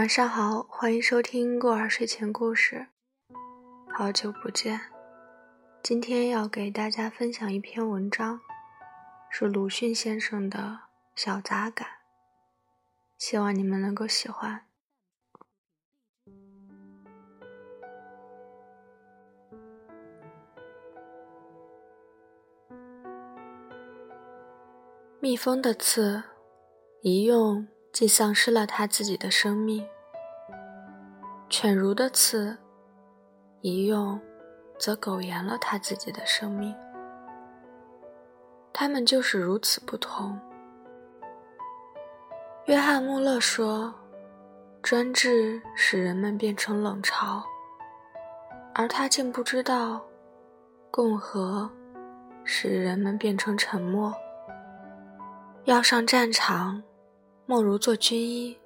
晚上好，欢迎收听过儿睡前故事。好久不见，今天要给大家分享一篇文章，是鲁迅先生的《小杂感》，希望你们能够喜欢。蜜蜂的刺，一用。既丧失了他自己的生命，犬儒的刺一用，则苟延了他自己的生命。他们就是如此不同。约翰·穆勒说：“专制使人们变成冷嘲，而他竟不知道，共和使人们变成沉默。要上战场。”莫如做军医，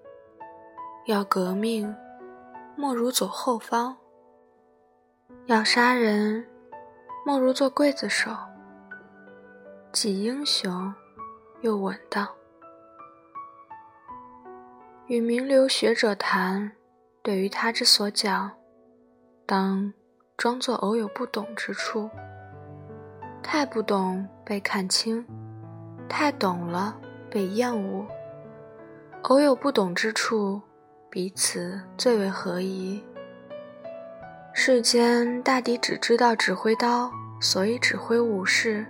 要革命；莫如走后方，要杀人；莫如做刽子手。既英雄，又稳当。与名流学者谈，对于他之所讲，当装作偶有不懂之处。太不懂被看轻，太懂了被厌恶。偶有不懂之处，彼此最为合宜。世间大抵只知道指挥刀，所以指挥武士，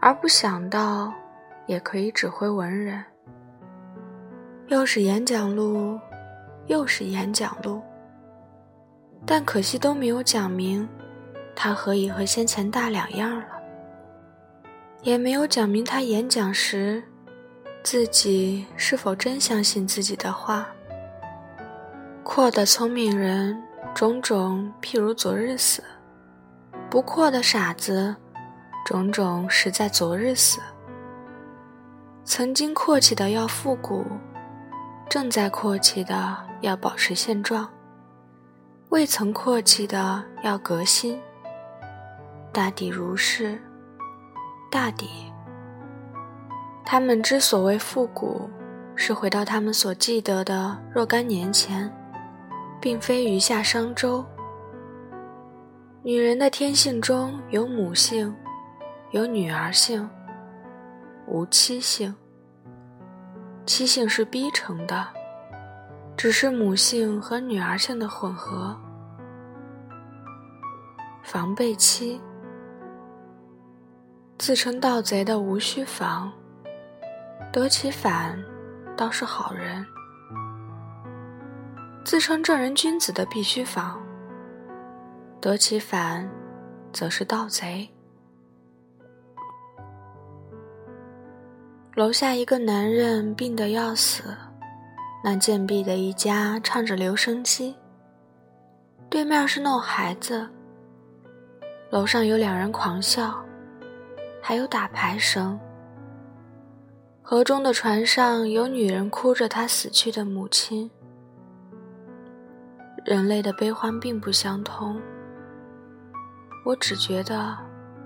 而不想到也可以指挥文人。又是演讲录，又是演讲录，但可惜都没有讲明他何以和先前大两样了，也没有讲明他演讲时。自己是否真相信自己的话？阔的聪明人，种种譬如昨日死；不阔的傻子，种种实在昨日死。曾经阔气的要复古，正在阔气的要保持现状，未曾阔气的要革新。大抵如是，大抵。他们之所谓复古，是回到他们所记得的若干年前，并非余下商周。女人的天性中有母性，有女儿性，无妻性。妻性是逼成的，只是母性和女儿性的混合。防备妻，自称盗贼的无需防。得其反，倒是好人；自称正人君子的必须防，得其反，则是盗贼。楼下一个男人病得要死，那贱婢的一家唱着留声机，对面是弄孩子，楼上有两人狂笑，还有打牌声。河中的船上有女人哭着她死去的母亲。人类的悲欢并不相通，我只觉得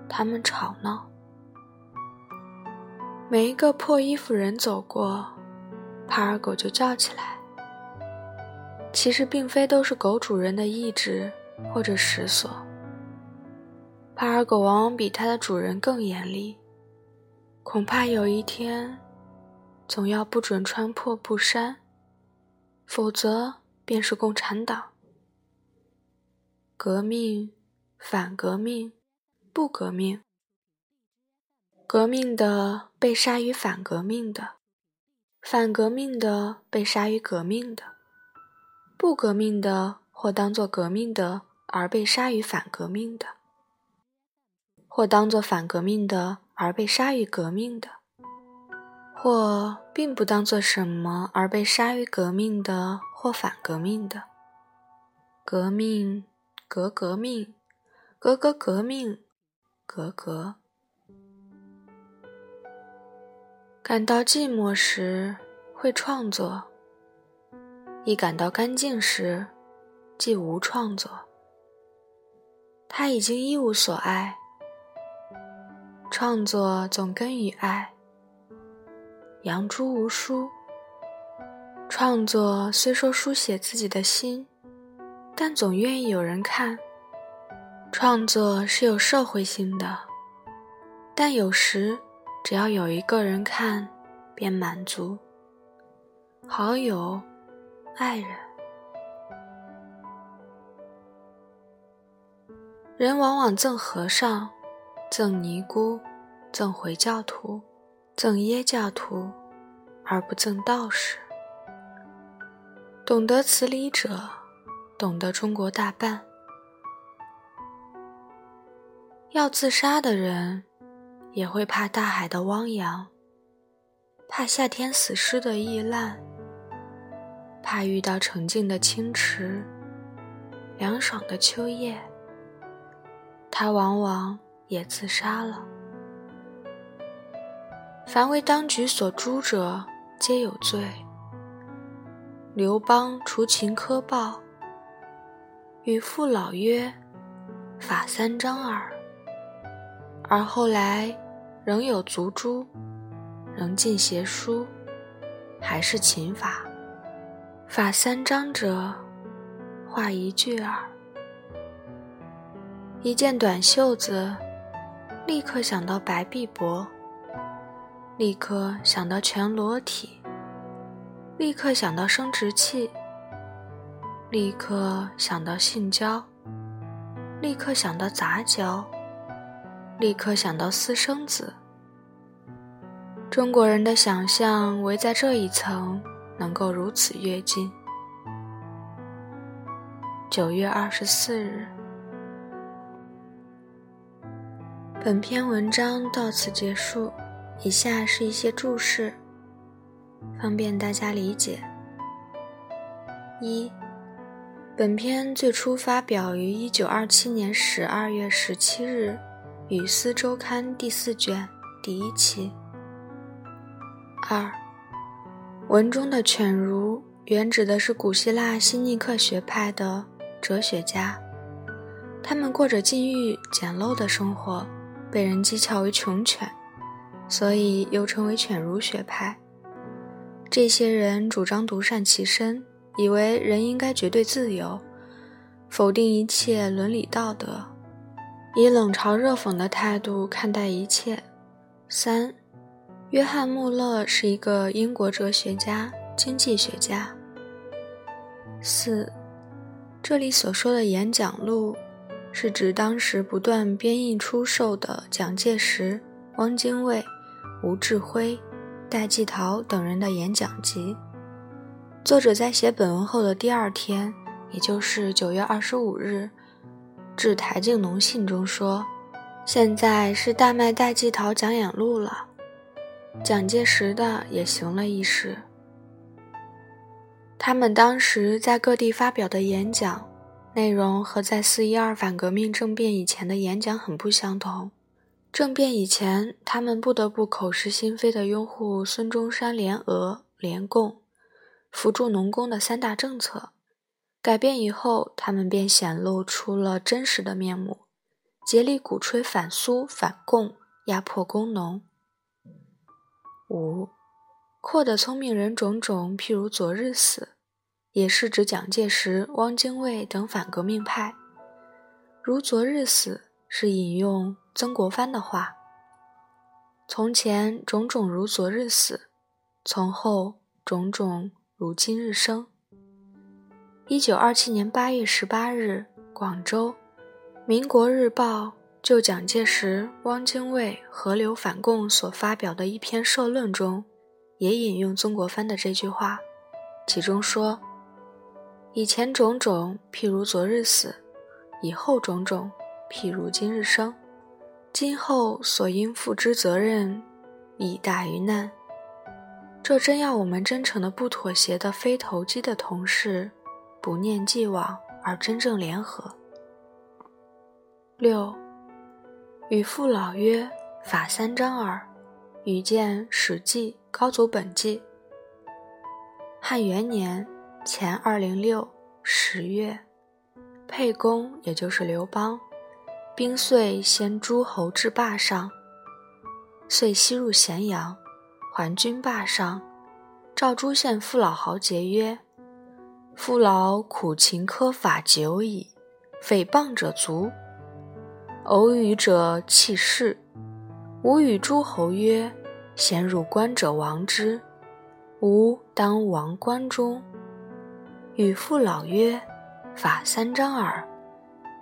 他们吵闹。每一个破衣服人走过，帕尔狗就叫起来。其实并非都是狗主人的意志或者石所，帕尔狗往往比它的主人更严厉，恐怕有一天。总要不准穿破布衫，否则便是共产党。革命、反革命、不革命，革命的被杀于反革命的，反革命的被杀于革命的，不革命的或当作革命的而被杀于反革命的，或当作反革命的而被杀于革命的。或并不当做什么而被杀于革命的，或反革命的，革命，革革命，革革革命，革革。感到寂寞时会创作，一感到干净时，即无创作。他已经一无所爱，创作总根于爱。养猪无书，创作虽说书写自己的心，但总愿意有人看。创作是有社会性的，但有时只要有一个人看，便满足。好友、爱人，人往往赠和尚、赠尼姑、赠回教徒、赠耶教徒，而不赠道士。懂得此理者，懂得中国大半。要自杀的人，也会怕大海的汪洋，怕夏天死尸的易烂，怕遇到澄净的清池、凉爽的秋夜，他往往也自杀了。凡为当局所诛者，皆有罪。刘邦除秦苛暴，与父老曰：“法三章耳。”而后来，仍有族诛，仍进邪书，还是秦法。法三章者，话一句耳。一件短袖子，立刻想到白臂膊，立刻想到全裸体，立刻想到生殖器，立刻想到性交，立刻想到杂交。立刻想到私生子。中国人的想象围在这一层，能够如此跃进。九月二十四日，本篇文章到此结束。以下是一些注释，方便大家理解。一，本篇最初发表于一九二七年十二月十七日。《语丝周刊》第四卷第一期。二，文中的犬儒原指的是古希腊新尼克学派的哲学家，他们过着禁欲简陋的生活，被人讥诮为穷犬，所以又称为犬儒学派。这些人主张独善其身，以为人应该绝对自由，否定一切伦理道德。以冷嘲热讽的态度看待一切。三，约翰·穆勒是一个英国哲学家、经济学家。四，这里所说的演讲录，是指当时不断编印出售的蒋介石、汪精卫、吴志辉、戴季陶等人的演讲集。作者在写本文后的第二天，也就是九月二十五日。致台静农信中说：“现在是大麦戴季陶讲演录了，蒋介石的也行了一时。他们当时在各地发表的演讲内容和在四一二反革命政变以前的演讲很不相同。政变以前，他们不得不口是心非地拥护孙中山联俄联共、扶助农工的三大政策。”改变以后，他们便显露出了真实的面目，竭力鼓吹反苏反共，压迫工农。五，阔的聪明人种种，譬如昨日死，也是指蒋介石、汪精卫等反革命派。如昨日死，是引用曾国藩的话：“从前种种如昨日死，从后种种如今日生。”一九二七年八月十八日，广州，《民国日报》就蒋介石、汪精卫合流反共所发表的一篇社论中，也引用曾国藩的这句话，其中说：“以前种种，譬如昨日死；以后种种，譬如今日生。今后所应负之责任，以大于难。这真要我们真诚的、不妥协的、非投机的同事。”不念既往而真正联合。六，与父老曰：“法三章耳。”与见《史记·高祖本纪》。汉元年前二零六十月，沛公也就是刘邦，兵遂先诸侯至霸上，遂西入咸阳，还军霸上，赵诸县父老豪杰曰：“父老苦勤苛法久矣，诽谤者足。偶语者弃世。吾与诸侯曰：‘先入关者亡之，吾当亡关中。’与父老曰：‘法三章耳。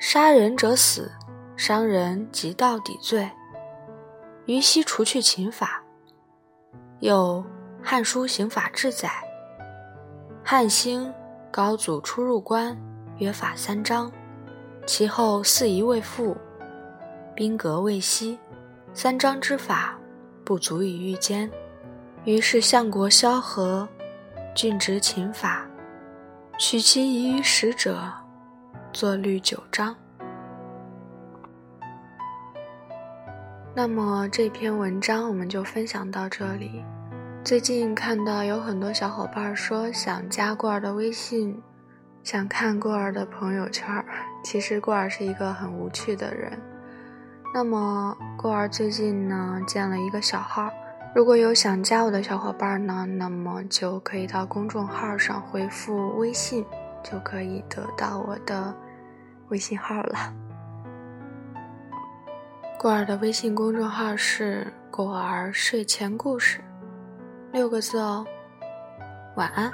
杀人者死，伤人即到底罪。’于悉除去秦法。又。”《汉书·刑法志》载：汉兴高祖出入关，约法三章。其后四夷未复，兵革未息，三章之法不足以御歼。于是相国萧何郡执秦法，取其遗于使者，作律九章。那么这篇文章我们就分享到这里。最近看到有很多小伙伴说想加过儿的微信，想看过儿的朋友圈。其实过儿是一个很无趣的人。那么过儿最近呢建了一个小号，如果有想加我的小伙伴呢，那么就可以到公众号上回复微信，就可以得到我的微信号了。果儿的微信公众号是“果儿睡前故事”。六个字哦，晚安。